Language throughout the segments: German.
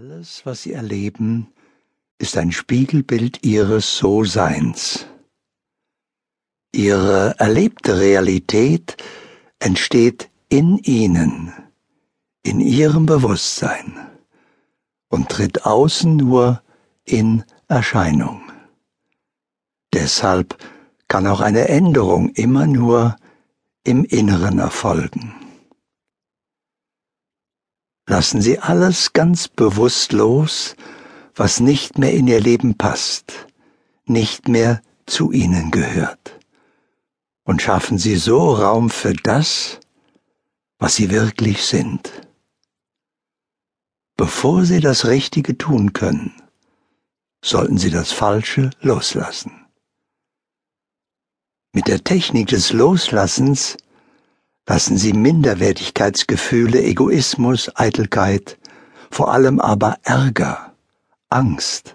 Alles, was Sie erleben, ist ein Spiegelbild Ihres So-Seins. Ihre erlebte Realität entsteht in Ihnen, in Ihrem Bewusstsein und tritt außen nur in Erscheinung. Deshalb kann auch eine Änderung immer nur im Inneren erfolgen. Lassen Sie alles ganz bewusst los, was nicht mehr in Ihr Leben passt, nicht mehr zu Ihnen gehört. Und schaffen Sie so Raum für das, was Sie wirklich sind. Bevor Sie das Richtige tun können, sollten Sie das Falsche loslassen. Mit der Technik des Loslassens lassen Sie Minderwertigkeitsgefühle, Egoismus, Eitelkeit, vor allem aber Ärger, Angst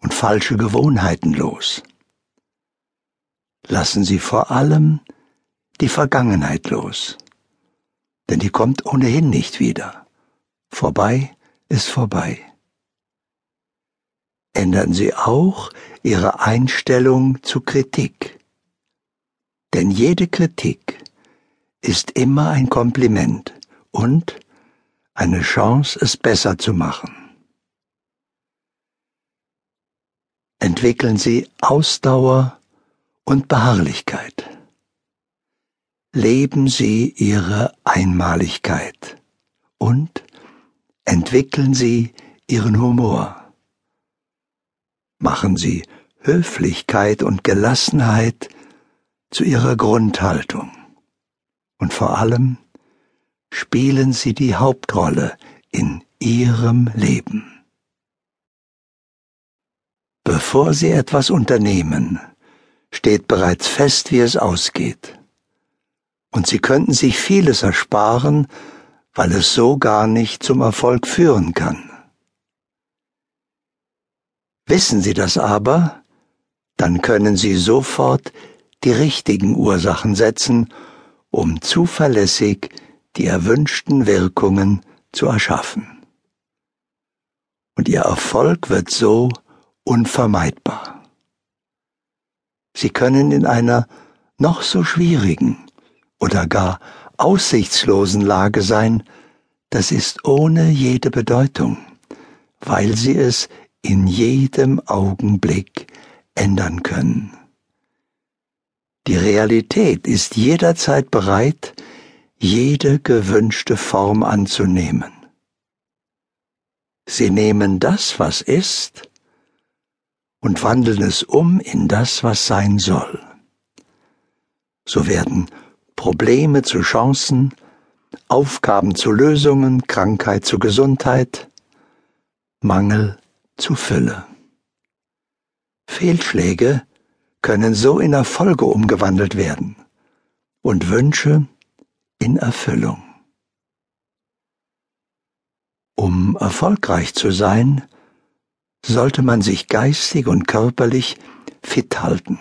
und falsche Gewohnheiten los. Lassen Sie vor allem die Vergangenheit los, denn die kommt ohnehin nicht wieder. Vorbei ist vorbei. Ändern Sie auch Ihre Einstellung zu Kritik, denn jede Kritik ist immer ein Kompliment und eine Chance, es besser zu machen. Entwickeln Sie Ausdauer und Beharrlichkeit. Leben Sie Ihre Einmaligkeit und entwickeln Sie Ihren Humor. Machen Sie Höflichkeit und Gelassenheit zu Ihrer Grundhaltung und vor allem spielen sie die Hauptrolle in ihrem Leben. Bevor sie etwas unternehmen, steht bereits fest, wie es ausgeht. Und sie könnten sich vieles ersparen, weil es so gar nicht zum Erfolg führen kann. Wissen Sie das aber, dann können Sie sofort die richtigen Ursachen setzen um zuverlässig die erwünschten Wirkungen zu erschaffen. Und ihr Erfolg wird so unvermeidbar. Sie können in einer noch so schwierigen oder gar aussichtslosen Lage sein, das ist ohne jede Bedeutung, weil sie es in jedem Augenblick ändern können. Die Realität ist jederzeit bereit, jede gewünschte Form anzunehmen. Sie nehmen das, was ist, und wandeln es um in das, was sein soll. So werden Probleme zu Chancen, Aufgaben zu Lösungen, Krankheit zu Gesundheit, Mangel zu Fülle. Fehlschläge können so in Erfolge umgewandelt werden und Wünsche in Erfüllung. Um erfolgreich zu sein, sollte man sich geistig und körperlich fit halten.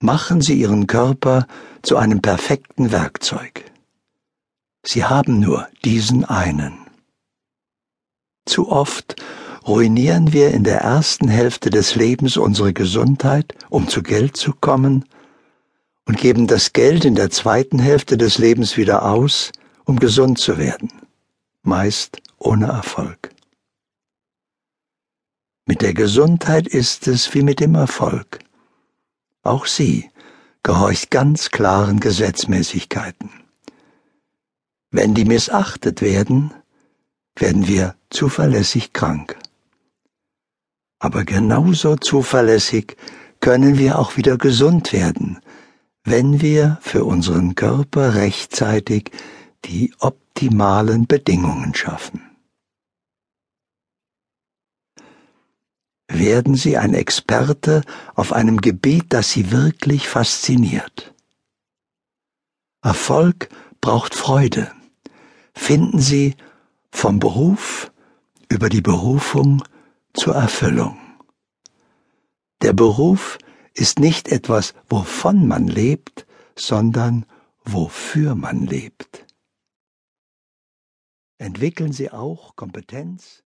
Machen Sie Ihren Körper zu einem perfekten Werkzeug. Sie haben nur diesen einen. Zu oft ruinieren wir in der ersten Hälfte des Lebens unsere Gesundheit, um zu Geld zu kommen, und geben das Geld in der zweiten Hälfte des Lebens wieder aus, um gesund zu werden, meist ohne Erfolg. Mit der Gesundheit ist es wie mit dem Erfolg. Auch sie gehorcht ganz klaren Gesetzmäßigkeiten. Wenn die missachtet werden, werden wir zuverlässig krank aber genauso zuverlässig können wir auch wieder gesund werden, wenn wir für unseren Körper rechtzeitig die optimalen Bedingungen schaffen. Werden Sie ein Experte auf einem Gebiet, das Sie wirklich fasziniert. Erfolg braucht Freude. Finden Sie vom Beruf über die Berufung zur Erfüllung. Der Beruf ist nicht etwas, wovon man lebt, sondern wofür man lebt. entwickeln Sie auch Kompetenz,